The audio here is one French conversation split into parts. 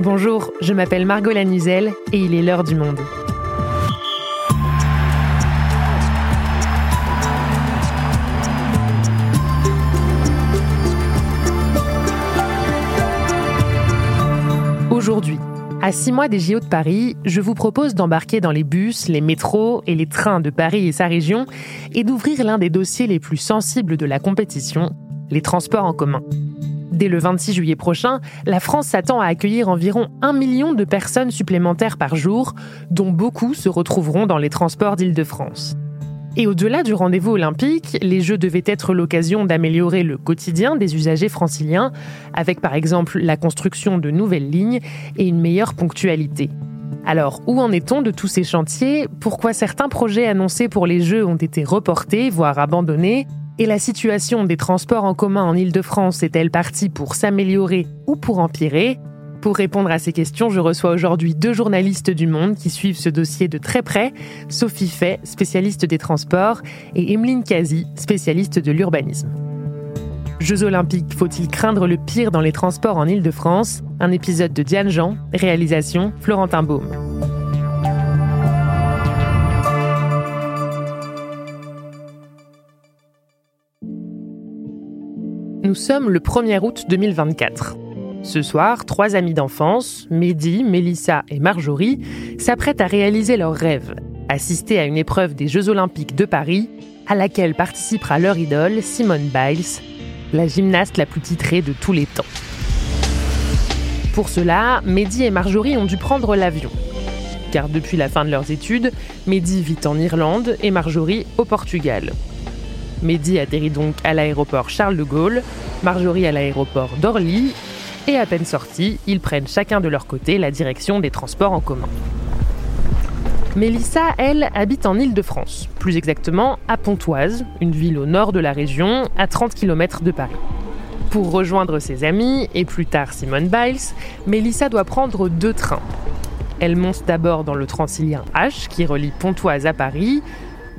Bonjour, je m'appelle Margot Lanuzel et il est l'heure du monde. Aujourd'hui, à six mois des JO de Paris, je vous propose d'embarquer dans les bus, les métros et les trains de Paris et sa région et d'ouvrir l'un des dossiers les plus sensibles de la compétition, les transports en commun. Dès le 26 juillet prochain, la France s'attend à accueillir environ un million de personnes supplémentaires par jour, dont beaucoup se retrouveront dans les transports d'Île-de-France. Et au-delà du rendez-vous olympique, les Jeux devaient être l'occasion d'améliorer le quotidien des usagers franciliens, avec par exemple la construction de nouvelles lignes et une meilleure ponctualité. Alors, où en est-on de tous ces chantiers? Pourquoi certains projets annoncés pour les Jeux ont été reportés, voire abandonnés? Et la situation des transports en commun en Ile-de-France est-elle partie pour s'améliorer ou pour empirer? Pour répondre à ces questions, je reçois aujourd'hui deux journalistes du Monde qui suivent ce dossier de très près, Sophie Fay, spécialiste des transports, et Emeline Kazi, spécialiste de l'urbanisme. Jeux olympiques, faut-il craindre le pire dans les transports en Ile-de-France Un épisode de Diane Jean, réalisation Florentin Baume. Nous sommes le 1er août 2024. Ce soir, trois amis d'enfance, Mehdi, Mélissa et Marjorie, s'apprêtent à réaliser leur rêve, assister à une épreuve des Jeux Olympiques de Paris, à laquelle participera leur idole, Simone Biles, la gymnaste la plus titrée de tous les temps. Pour cela, Mehdi et Marjorie ont dû prendre l'avion. Car depuis la fin de leurs études, Mehdi vit en Irlande et Marjorie au Portugal. Mehdi atterrit donc à l'aéroport Charles de Gaulle, Marjorie à l'aéroport d'Orly, et à peine sortis, ils prennent chacun de leur côté la direction des transports en commun. Mélissa, elle, habite en Île-de-France, plus exactement à Pontoise, une ville au nord de la région, à 30 km de Paris. Pour rejoindre ses amis, et plus tard Simone Biles, Mélissa doit prendre deux trains. Elle monte d'abord dans le Transilien H, qui relie Pontoise à Paris,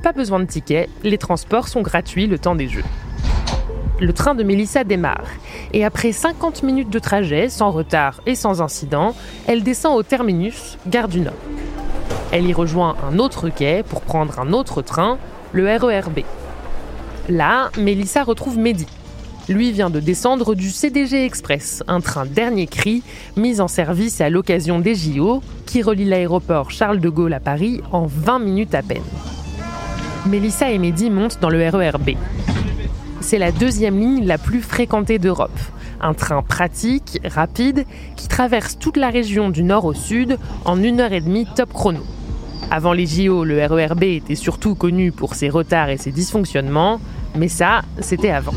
pas besoin de ticket, les transports sont gratuits le temps des Jeux. Le train de Mélissa démarre et après 50 minutes de trajet, sans retard et sans incident, elle descend au terminus, gare du Nord. Elle y rejoint un autre quai pour prendre un autre train, le RERB. Là, Mélissa retrouve Mehdi. Lui vient de descendre du CDG Express, un train dernier cri mis en service à l'occasion des JO qui relie l'aéroport Charles de Gaulle à Paris en 20 minutes à peine. Mélissa et Mehdi montent dans le RERB. C'est la deuxième ligne la plus fréquentée d'Europe. Un train pratique, rapide, qui traverse toute la région du nord au sud en une heure et demie top chrono. Avant les JO, le RERB était surtout connu pour ses retards et ses dysfonctionnements, mais ça, c'était avant.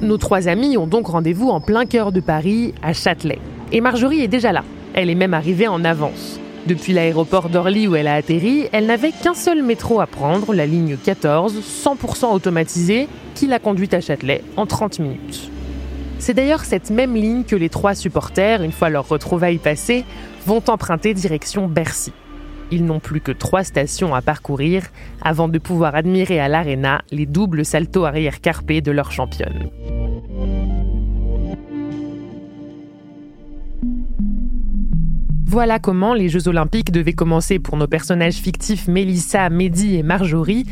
Nos trois amis ont donc rendez-vous en plein cœur de Paris, à Châtelet. Et Marjorie est déjà là. Elle est même arrivée en avance. Depuis l'aéroport d'Orly où elle a atterri, elle n'avait qu'un seul métro à prendre, la ligne 14, 100% automatisée, qui l'a conduite à Châtelet en 30 minutes. C'est d'ailleurs cette même ligne que les trois supporters, une fois leur retrouvaille passée, vont emprunter direction Bercy. Ils n'ont plus que trois stations à parcourir avant de pouvoir admirer à l'Arena les doubles saltos arrière carpés de leur championne. Voilà comment les Jeux Olympiques devaient commencer pour nos personnages fictifs Mélissa, Mehdi et Marjorie,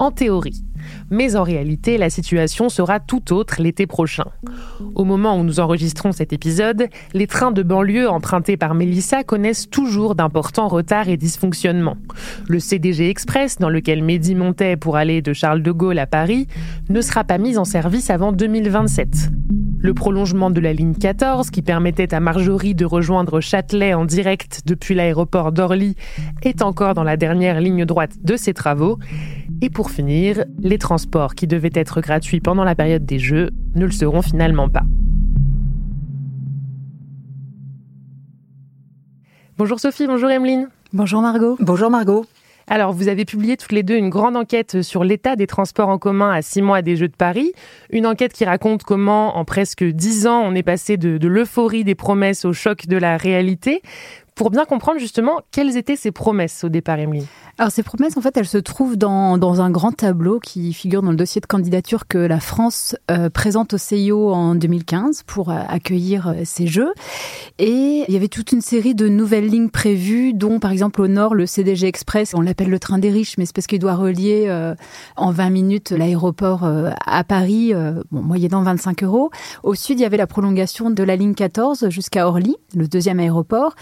en théorie. Mais en réalité, la situation sera tout autre l'été prochain. Au moment où nous enregistrons cet épisode, les trains de banlieue empruntés par Mélissa connaissent toujours d'importants retards et dysfonctionnements. Le CDG Express, dans lequel Mehdi montait pour aller de Charles de Gaulle à Paris, ne sera pas mis en service avant 2027. Le prolongement de la ligne 14, qui permettait à Marjorie de rejoindre Châtelet en direct depuis l'aéroport d'Orly, est encore dans la dernière ligne droite de ces travaux. Et pour finir, les transports qui devaient être gratuits pendant la période des Jeux ne le seront finalement pas. Bonjour Sophie, bonjour Emeline. Bonjour Margot. Bonjour Margot. Alors, vous avez publié toutes les deux une grande enquête sur l'état des transports en commun à six mois des Jeux de Paris. Une enquête qui raconte comment, en presque dix ans, on est passé de, l'euphorie des promesses au choc de la réalité. Pour bien comprendre justement quelles étaient ces promesses au départ, Emeline. Alors ces promesses, en fait, elles se trouvent dans, dans un grand tableau qui figure dans le dossier de candidature que la France euh, présente au CIO en 2015 pour euh, accueillir euh, ces Jeux. Et il y avait toute une série de nouvelles lignes prévues, dont par exemple au nord le CDG Express, on l'appelle le train des riches, mais c'est parce qu'il doit relier en 20 minutes l'aéroport à Paris, moyennant 25 euros. Au sud, il y avait la prolongation de la ligne 14 jusqu'à Orly, le deuxième aéroport.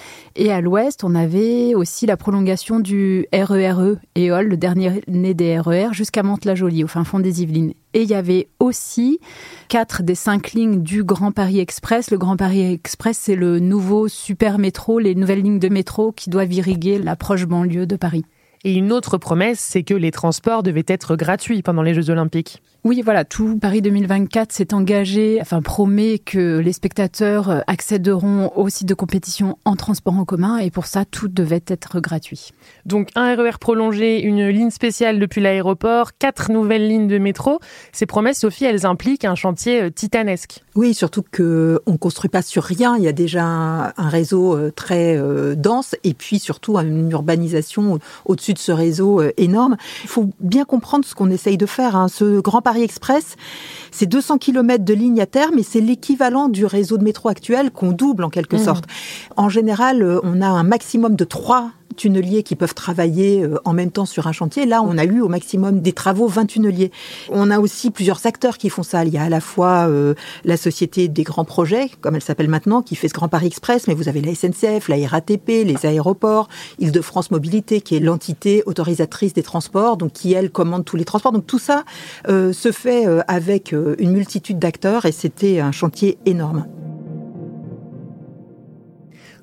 À l'ouest, on avait aussi la prolongation du RERE EOL, le dernier né des RER, jusqu'à Mantes-la-Jolie, au fin fond des Yvelines. Et il y avait aussi quatre des cinq lignes du Grand Paris Express. Le Grand Paris Express, c'est le nouveau super métro, les nouvelles lignes de métro qui doivent irriguer la proche banlieue de Paris. Et une autre promesse, c'est que les transports devaient être gratuits pendant les Jeux Olympiques. Oui, voilà, tout Paris 2024 s'est engagé, enfin promet que les spectateurs euh, accéderont au site de compétition en transport en commun et pour ça, tout devait être gratuit. Donc un RER e prolongé, une ligne spéciale depuis l'aéroport, quatre nouvelles lignes de métro. Ces promesses, Sophie, elles impliquent un chantier euh, titanesque. Oui, surtout qu'on ne construit pas sur rien. Il y a déjà un, réseau euh, très dense et puis surtout une urbanisation au-dessus de ce réseau énorme. Il faut bien comprendre ce qu'on essaye de faire. Hein. Ce grand Paris Express, c'est 200 km de ligne à terme et c'est l'équivalent du réseau de métro actuel qu'on double en quelque mmh. sorte. En général, euh, on a un maximum de trois tunneliers qui peuvent travailler euh, en même temps sur un chantier. Là, on a eu au maximum des travaux 20 tunneliers. On a aussi plusieurs acteurs qui font ça. Il y a à la fois euh, la société des grands projets, comme elle s'appelle maintenant, qui fait ce Grand Paris Express, mais vous avez la SNCF, la RATP, les aéroports, Île-de-France Mobilité, qui est l'entité autorisatrice des transports, donc qui, elle, commande tous les transports. Donc tout ça euh, se fait avec une multitude d'acteurs et c'était un chantier énorme.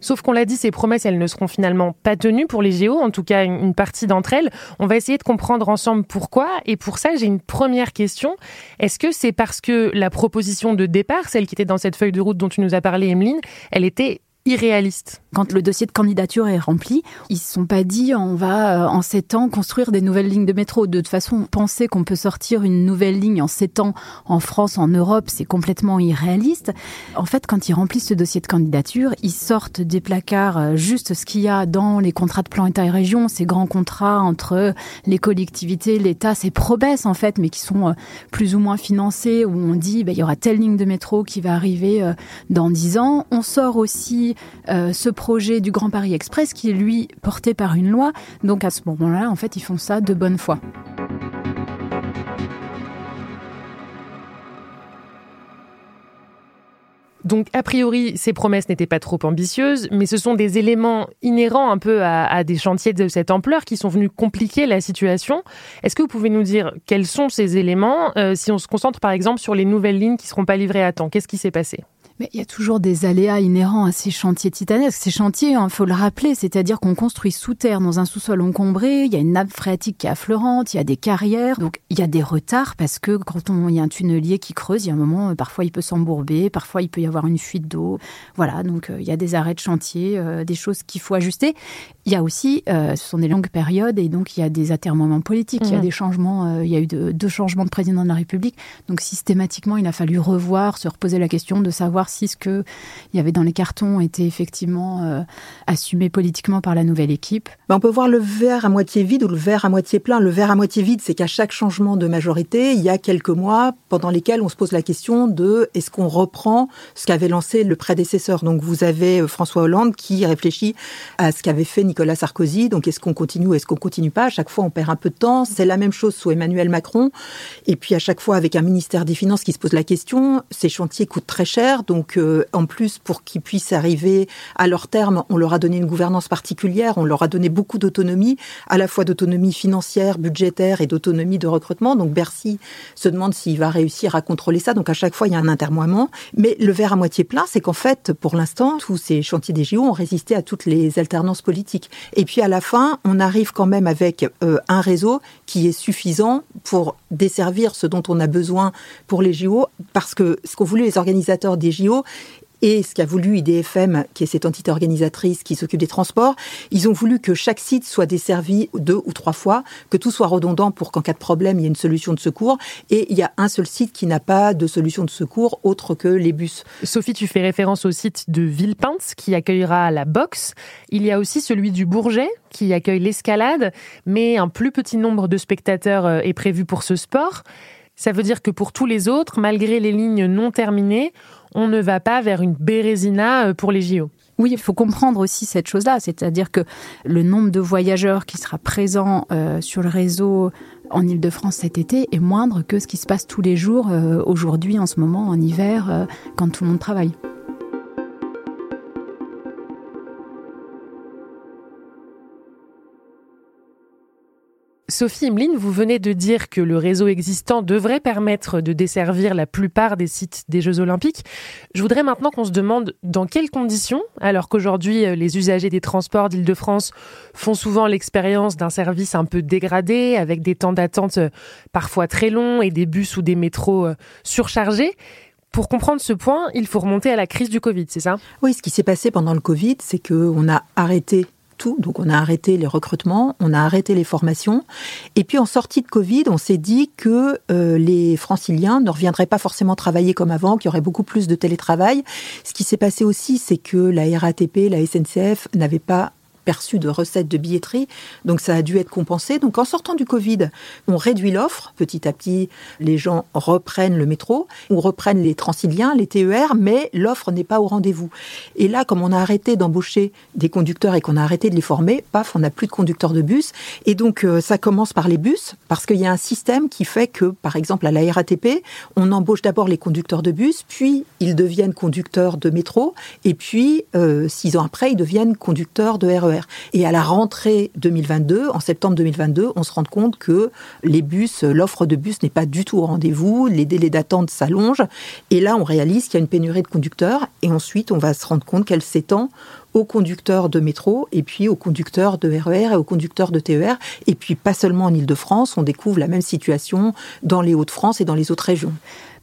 Sauf qu'on l'a dit, ces promesses, elles ne seront finalement pas tenues pour les géos, en tout cas une partie d'entre elles. On va essayer de comprendre ensemble pourquoi. Et pour ça, j'ai une première question. Est-ce que c'est parce que la proposition de départ, celle qui était dans cette feuille de route dont tu nous as parlé, Emeline, elle était irréaliste. Quand le dossier de candidature est rempli, ils ne se sont pas dit on va euh, en sept ans construire des nouvelles lignes de métro. De toute façon, penser qu'on peut sortir une nouvelle ligne en sept ans en France, en Europe, c'est complètement irréaliste. En fait, quand ils remplissent ce dossier de candidature, ils sortent des placards euh, juste ce qu'il y a dans les contrats de plan État-région, ces grands contrats entre les collectivités, l'État, ces promesses en fait, mais qui sont euh, plus ou moins financées, où on dit bah, il y aura telle ligne de métro qui va arriver dans dix ans. On sort aussi euh, ce projet du Grand Paris Express qui est lui porté par une loi. Donc à ce moment-là, en fait, ils font ça de bonne foi. Donc, a priori, ces promesses n'étaient pas trop ambitieuses, mais ce sont des éléments inhérents un peu à, des chantiers de cette ampleur qui sont venus compliquer la situation. Est-ce que vous pouvez nous dire quels sont ces éléments euh, si on se concentre par exemple sur les nouvelles lignes qui ne seront pas livrées à temps? Qu'est-ce qui s'est passé? Mais il y a toujours des aléas inhérents à ces chantiers titanesques. Ces chantiers, il hein, faut le rappeler, c'est-à-dire qu'on construit sous terre dans un sous-sol encombré, il y a une nappe phréatique qui est affleurante, il y a des carrières, donc il y a des retards parce que quand on, il y a un tunnelier qui creuse, il y a un moment, euh, parfois il peut s'embourber, parfois il peut y avoir une fuite d'eau. Voilà, donc euh, il y a des arrêts de chantier, euh, des choses qu'il faut ajuster. Il y a aussi, ce sont des longues périodes et donc il y a des atermoiements politiques, il y a mmh. des changements, il y a eu deux changements de président de la République, donc systématiquement il a fallu revoir, se reposer la question de savoir si ce qu'il y avait dans les cartons était effectivement euh, assumé politiquement par la nouvelle équipe. Ben, on peut voir le verre à moitié vide ou le verre à moitié plein. Le verre à moitié vide, c'est qu'à chaque changement de majorité, il y a quelques mois pendant lesquels on se pose la question de est-ce qu'on reprend ce qu'avait lancé le prédécesseur? Donc vous avez euh, François Hollande qui réfléchit à ce qu'avait fait Nicolas Sarkozy. Donc est-ce qu'on continue ou est-ce qu'on continue pas? À chaque fois, on perd un peu de temps. C'est la même chose sous Emmanuel Macron. Et puis à chaque fois, avec un ministère des Finances qui se pose la question, ces chantiers coûtent très cher. Donc euh, en plus, pour qu'ils puissent arriver à leur terme, on leur a donné une gouvernance particulière. On leur a donné beaucoup d'autonomie, à la fois d'autonomie financière, budgétaire et d'autonomie de recrutement. Donc Bercy se demande s'il va réussir à contrôler ça. Donc à chaque fois, il y a un intermoiement. Mais le verre à moitié plein, c'est qu'en fait, pour l'instant, tous ces chantiers des JO ont résisté à toutes les alternances politiques. Et puis à la fin, on arrive quand même avec euh, un réseau qui est suffisant pour desservir ce dont on a besoin pour les JO, parce que ce qu'ont voulu les organisateurs des JO, et ce qu'a voulu IDFM, qui est cette entité organisatrice qui s'occupe des transports, ils ont voulu que chaque site soit desservi deux ou trois fois, que tout soit redondant pour qu'en cas de problème, il y ait une solution de secours. Et il y a un seul site qui n'a pas de solution de secours autre que les bus. Sophie, tu fais référence au site de Villepinte qui accueillera la boxe. Il y a aussi celui du Bourget qui accueille l'escalade, mais un plus petit nombre de spectateurs euh, est prévu pour ce sport. Ça veut dire que pour tous les autres, malgré les lignes non terminées, on ne va pas vers une Bérésina euh, pour les JO. Oui, il faut comprendre aussi cette chose-là, c'est-à-dire que le nombre de voyageurs qui sera présent euh, sur le réseau en Ile-de-France cet été est moindre que ce qui se passe tous les jours euh, aujourd'hui, en ce moment, en hiver, quand tout le monde travaille. Sophie Emeline, vous venez de dire que le réseau existant devrait permettre de desservir la plupart des sites des Jeux Olympiques. Je voudrais maintenant qu'on se demande dans quelles conditions, alors qu'aujourd'hui euh, les usagers des transports d'Île-de-France font souvent l'expérience d'un service un peu dégradé, avec des temps d'attente euh, parfois très longs et des bus ou des métros euh, surchargés. Pour comprendre ce point, il faut remonter à la crise du Covid, c'est ça? Oui, ce qui s'est passé pendant le Covid, c'est qu'on a arrêté donc on a arrêté les recrutements, on a arrêté les formations. Et puis en sortie de Covid, on s'est dit que euh, les franciliens ne reviendraient pas forcément travailler comme avant, qu'il y aurait beaucoup plus de télétravail. Ce qui s'est passé aussi, c'est que la RATP, la SNCF n'avaient pas perçu de recettes de billetterie, donc ça a dû être compensé. Donc en sortant du Covid, on réduit l'offre, petit à petit les gens reprennent le métro, ou reprennent les transiliens, les TER, mais l'offre n'est pas au rendez-vous. Et là, comme on a arrêté d'embaucher des conducteurs et qu'on a arrêté de les former, paf, on n'a plus de conducteurs de bus. Et donc euh, ça commence par les bus, parce qu'il y a un système qui fait que, par exemple, à la RATP, on embauche d'abord les conducteurs de bus, puis ils deviennent conducteurs de métro, et puis euh, six ans après, ils deviennent conducteurs de RER. Et à la rentrée 2022, en septembre 2022, on se rend compte que les bus, l'offre de bus n'est pas du tout au rendez-vous, les délais d'attente s'allongent. Et là, on réalise qu'il y a une pénurie de conducteurs. Et ensuite, on va se rendre compte qu'elle s'étend aux conducteurs de métro et puis aux conducteurs de RER e et aux conducteurs de TER. Et puis pas seulement en Ile-de-France, on découvre la même situation dans les Hauts-de-France et dans les autres régions.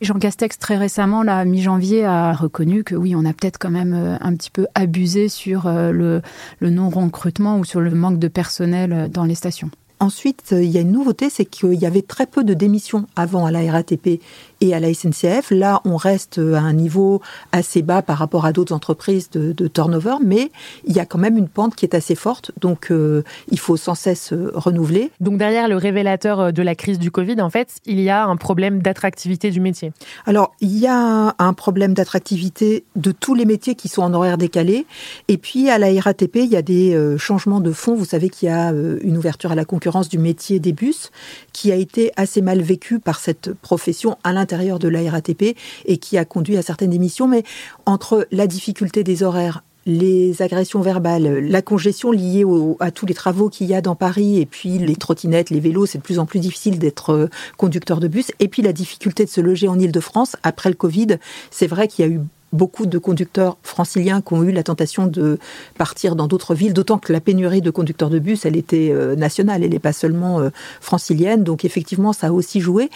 Jean Castex, très récemment, là, mi-janvier, a reconnu que oui, on a peut-être quand même euh, un petit peu abusé sur euh, le, le non-recrutement ou sur le manque de personnel euh, dans les stations. Ensuite, il y a une nouveauté, c'est qu'il y avait très peu de démissions avant à la RATP et à la SNCF. Là, on reste à un niveau assez bas par rapport à d'autres entreprises de, turnover, mais il y a quand même une pente qui est assez forte, donc euh, il faut sans cesse euh, renouveler. Donc derrière le révélateur euh, de la crise du Covid, en fait, il y a un problème d'attractivité du métier. Alors, il y a un problème d'attractivité de tous les métiers qui sont en horaire décalé, et puis à la RATP, il y a des changements de fonds. Vous savez qu'il y a une ouverture à la concurrence du métier des bus, qui a été assez mal vécu par cette profession à l'intérieur de la RATP et qui a conduit à certaines démissions. Mais entre la difficulté des horaires, les agressions verbales, la congestion liée à tous les travaux qu'il y a dans Paris, et puis les trottinettes, les vélos, c'est de plus en plus difficile d'être euh, conducteur de bus, et puis la difficulté de se loger en Ile-de-France après le Covid, c'est vrai qu'il y a eu beaucoup de conducteurs franciliens qui ont eu la tentation de partir dans d'autres villes, d'autant que la pénurie de conducteurs de bus, elle était euh, nationale, elle n'est pas seulement euh, francilienne, donc effectivement, ça a aussi joué.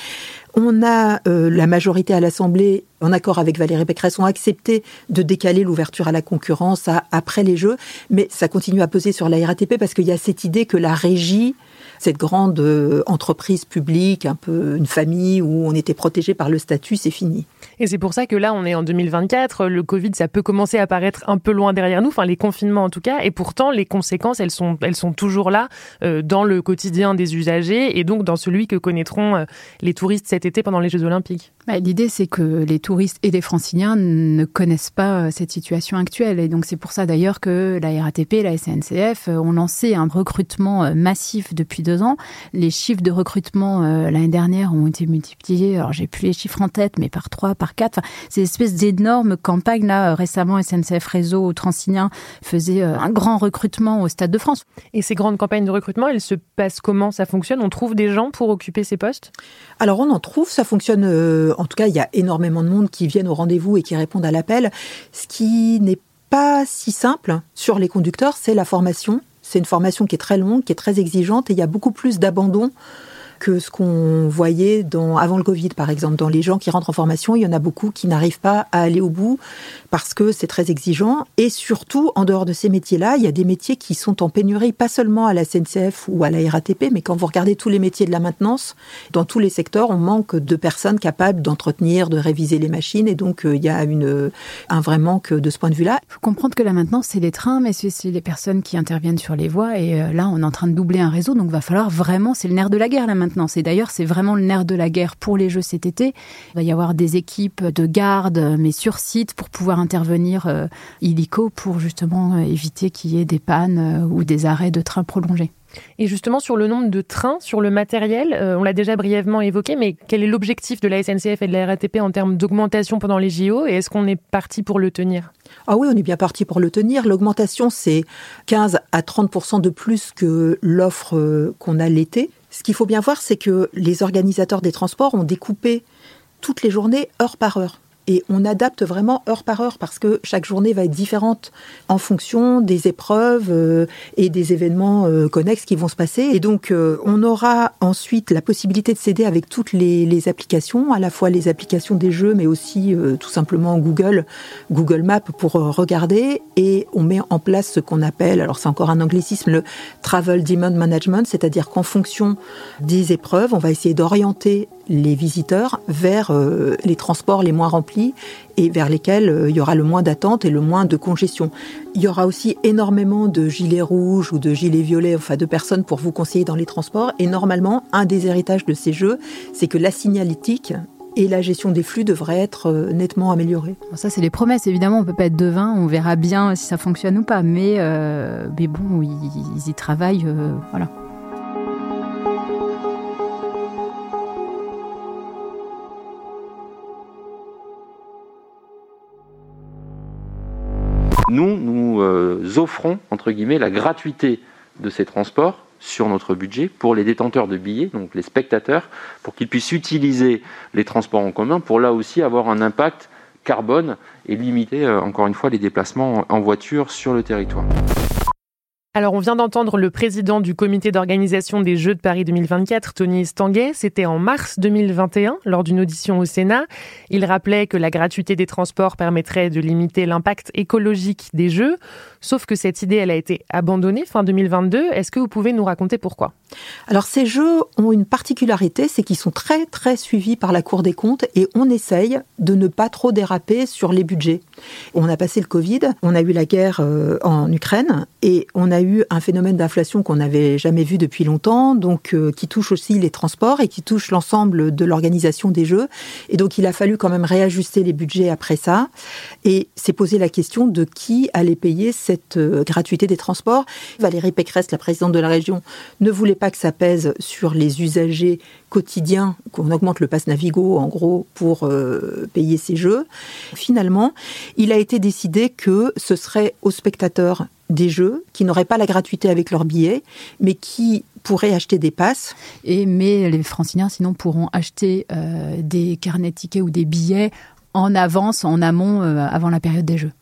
On a euh, la majorité à l'Assemblée, en accord avec Valérie Pécresse, ont accepté de décaler l'ouverture à la concurrence après les Jeux, mais ça continue à peser sur la RATP parce qu'il y a cette idée que la régie cette grande euh, entreprise publique, un peu une famille où on était protégé par le statut, c'est fini. Et c'est pour ça que là, on est en 2024. Le Covid, ça peut commencer à paraître un peu loin derrière nous, enfin les confinements en tout cas. Et pourtant, les conséquences, elles sont, elles sont toujours là euh, dans le quotidien des usagers et donc dans celui que connaîtront euh, les touristes cet été pendant les Jeux Olympiques. Bah, l'idée, c'est que les touristes et les franciliens ne connaissent pas cette situation actuelle. Et donc, c'est pour ça d'ailleurs que la RATP et la SNCF ont lancé un recrutement massif depuis deux ans. Les chiffres de recrutement euh, l'année dernière ont été multipliés, alors j'ai plus les chiffres en tête, mais par trois, par quatre. Enfin, c'est une espèce d'énorme campagne. Là, euh, récemment, SNCF Réseau Transilien faisait euh, un grand recrutement au Stade de France. Et ces grandes campagnes de recrutement, elles se passent comment? Ça fonctionne? On trouve des gens pour occuper ces postes? Alors, on en trouve. Ça fonctionne. en tout cas, il y a énormément de monde qui viennent au rendez-vous et qui répondent à l'appel. Ce qui n'est pas si simple sur les conducteurs, c'est la formation c'est une formation qui est très longue, qui est très exigeante et il y a beaucoup plus d'abandon que ce qu'on voyait avant le Covid, par exemple. Dans les gens qui rentrent en formation, il y en a beaucoup qui n'arrivent pas à aller au bout parce que c'est très exigeant. Et surtout, en dehors de ces métiers-là, il y a des métiers qui sont en pénurie, pas seulement à la SNCF ou à la RATP, mais quand vous regardez tous les métiers de la maintenance, dans tous les secteurs, on manque de personnes capables d'entretenir, de réviser les machines. Et donc, euh, il y a un vrai manque de ce point de vue-là. Il faut comprendre que la maintenance, c'est les trains, mais c'est les personnes qui interviennent sur les voies. Et euh, là, on est en train de doubler un réseau. Donc, va falloir vraiment, c'est le nerf de la guerre, là, maintenant. Et d'ailleurs, c'est vraiment le nerf de la guerre pour les Jeux cet été. Il va y avoir des équipes de garde, mais sur site, pour pouvoir intervenir euh, illico pour justement éviter qu'il y ait des pannes ou des arrêts de trains prolongés. Et justement, sur le nombre de trains, sur le matériel, euh, on l'a déjà brièvement évoqué, mais quel est l'objectif de la SNCF et de la RATP en termes d'augmentation pendant les JO et est-ce qu'on est parti pour le tenir? Ah oui, on est bien parti pour le tenir. L'augmentation, c'est 15 à 30% de plus que l'offre euh, qu'on a l'été. Ce qu'il faut bien voir, c'est que les organisateurs des transports ont découpé toutes les journées heure par heure et on adapte vraiment heure par heure parce que chaque journée va être différente en fonction des épreuves euh, et des événements euh, connexes qui vont se passer. Et donc, euh, on aura ensuite la possibilité de s'aider avec toutes les, les, applications, à la fois les applications des jeux, mais aussi tout simplement Google, Google Maps pour regarder. Et on met en place ce qu'on appelle, alors c'est encore un anglicisme, le Travel Demand Management, c'est-à-dire qu'en fonction des épreuves, on va essayer d'orienter les visiteurs vers euh, les transports les moins remplis et vers lesquels euh, il y aura le moins d'attente et le moins de congestion. Il y aura aussi énormément de gilets rouges ou de gilets violets, enfin de personnes pour vous conseiller dans les transports. Et normalement, un des héritages de ces jeux, c'est que la signalétique et la gestion des flux devrait être euh, nettement améliorée. Ça, c'est les promesses. Évidemment, on peut pas être devin. On verra bien si ça fonctionne ou pas. Mais bon, ils, y travaillent. voilà. Nous, nous euh, offrons, entre guillemets, la gratuité de ces transports sur notre budget pour les détenteurs de billets, donc les spectateurs, pour qu'ils puissent utiliser les transports en commun pour là aussi avoir un impact carbone et limiter, euh, encore une fois, les déplacements en voiture sur le territoire. Alors, on vient d'entendre le président du comité d'organisation des Jeux de Paris 2024, Tony Estanguet. C'était en mars 2021, lors d'une audition au Sénat. Il rappelait que la gratuité des transports permettrait de limiter l'impact écologique des Jeux. Sauf que cette idée, elle a été abandonnée fin 2022. Est-ce que vous pouvez nous raconter pourquoi? Alors, ces Jeux ont une particularité, c'est qu'ils sont très, très suivis par la Cour des comptes et on essaye de ne pas trop déraper sur les budgets. On a passé le Covid, on a eu la guerre euh, en Ukraine et on a eu un phénomène d'inflation qu'on n'avait jamais vu depuis longtemps, donc euh, qui touche aussi les transports et qui touche l'ensemble de l'organisation des Jeux. Et donc il a fallu quand même réajuster les budgets après ça. Et s'est posé la question de qui allait payer cette euh, gratuité des transports. Valérie Pécresse, la présidente de la région, ne voulait pas que ça pèse sur les usagers quotidiens, qu'on augmente le pass Navigo en gros pour euh, payer ces jeux. Finalement, il a été décidé que ce serait aux spectateurs des jeux qui n'auraient pas la gratuité avec leurs billets, mais qui pourraient acheter des passes. Et mais les franciliens, sinon, pourront acheter euh, des carnets tickets ou des billets en avance, en amont, euh, avant la période des jeux.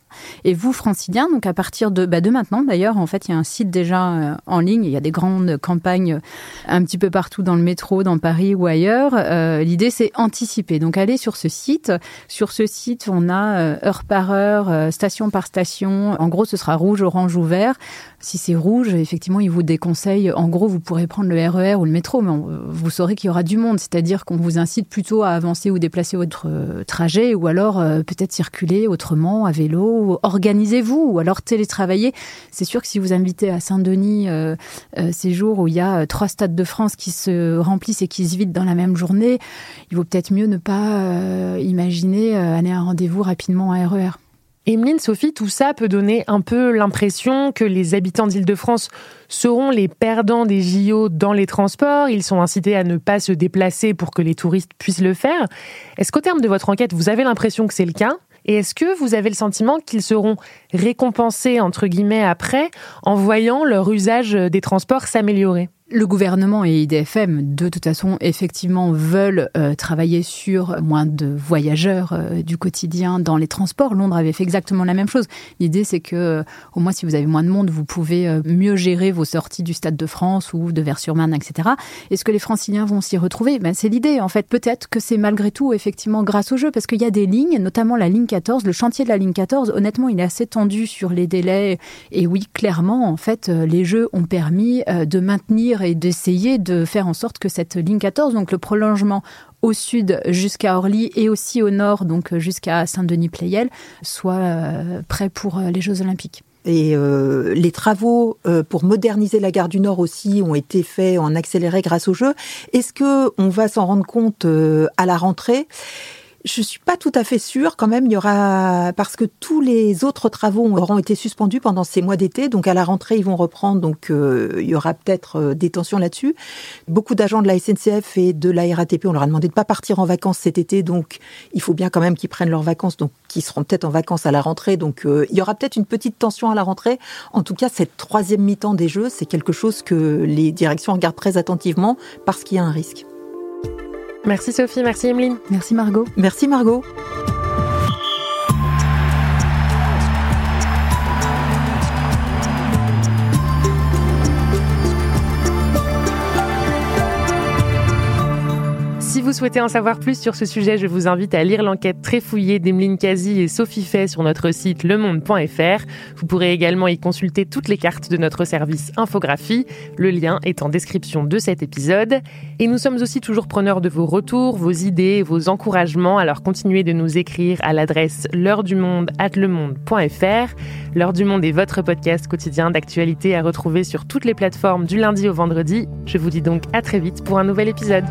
Et vous, francilien, donc à partir de, bah de maintenant d'ailleurs, en fait, il y a un site déjà euh, en ligne, il y a des grandes campagnes euh, un petit peu partout dans le métro, dans Paris ou ailleurs. Euh, L'idée, c'est anticiper. Donc allez sur ce site. Sur ce site, on a heure par heure, station par station. En gros, ce sera rouge, orange ou vert. Si c'est rouge, effectivement, il vous déconseille. En gros, vous pourrez prendre le RER e ou le métro, mais vous saurez qu'il y aura du monde. C'est-à-dire qu'on vous incite plutôt à avancer ou déplacer votre trajet ou alors peut-être circuler autrement à vélo organisez-vous ou alors télétravaillez. C'est sûr que si vous invitez à Saint-Denis euh, euh, ces jours où il y a euh, trois stades de France qui se remplissent et qui se vident dans la même journée, il vaut peut-être mieux ne pas imaginer aller à un rendez-vous rapidement à RER. Emeline, Sophie, tout ça peut donner un peu l'impression que les habitants d'Île-de-France seront les perdants des JO dans les transports. Ils sont incités à ne pas se déplacer pour que les touristes puissent le faire. Est-ce qu'au terme de votre enquête, vous avez l'impression que c'est le cas? Et est-ce que vous avez le sentiment qu'ils seront récompensés, entre guillemets, après, en voyant leur usage des transports s'améliorer? Le gouvernement et IDFM, de toute façon, effectivement, veulent euh, travailler sur moins de voyageurs euh, du quotidien dans les transports. Londres avait fait exactement la même chose. L'idée, c'est que, euh, au moins, si vous avez moins de monde, vous pouvez mieux gérer vos sorties du Stade de France ou de Vers-sur-Marne, etc. Est-ce que les franciliens vont s'y retrouver? Ben, C'est l'idée, en fait. Peut-être que c'est malgré tout, effectivement, grâce au jeu, parce qu'il y a des lignes, notamment la ligne 14, le chantier de la ligne 14. Honnêtement, il est assez tendu sur les délais. Et oui, clairement, en fait, les jeux ont permis de maintenir et d'essayer de faire en sorte que cette ligne 14, donc le prolongement au sud jusqu'à Orly et aussi au nord, donc jusqu'à Saint-Denis-Pleyel, soit euh, prêt pour euh, les Jeux Olympiques. Et euh, les travaux pour moderniser la gare du Nord aussi ont été faits en accéléré grâce au jeu. Est-ce que on va s'en rendre compte à la rentrée? Je suis pas tout à fait sûre quand même. Il y aura parce que tous les autres travaux auront été suspendus pendant ces mois d'été, donc à la rentrée ils vont reprendre. Donc euh, il y aura peut-être euh, des tensions là-dessus. Beaucoup d'agents de la SNCF et de la RATP, on leur a demandé de pas partir en vacances cet été, donc il faut bien quand même qu'ils prennent leurs vacances, donc qui seront peut-être en vacances à la rentrée. Donc euh, il y aura peut-être une petite tension à la rentrée. En tout cas, cette troisième mi-temps des Jeux, c'est quelque chose que les directions regardent très attentivement parce qu'il y a un risque. Merci Sophie, merci Emeline. Merci Margot. Merci Margot. Vous souhaitez en savoir plus sur ce sujet, je vous invite à lire l'enquête très fouillée d'Emeline Kazi et Sophie Fay sur notre site lemonde.fr. Vous pourrez également y consulter toutes les cartes de notre service infographie. Le lien est en description de cet épisode. Et nous sommes aussi toujours preneurs de vos retours, vos idées, vos encouragements. Alors continuez de nous écrire à l'adresse l'heure du monde at lemonde.fr. L'heure du monde est votre podcast quotidien d'actualité à retrouver sur toutes les plateformes du lundi au vendredi. Je vous dis donc à très vite pour un nouvel épisode.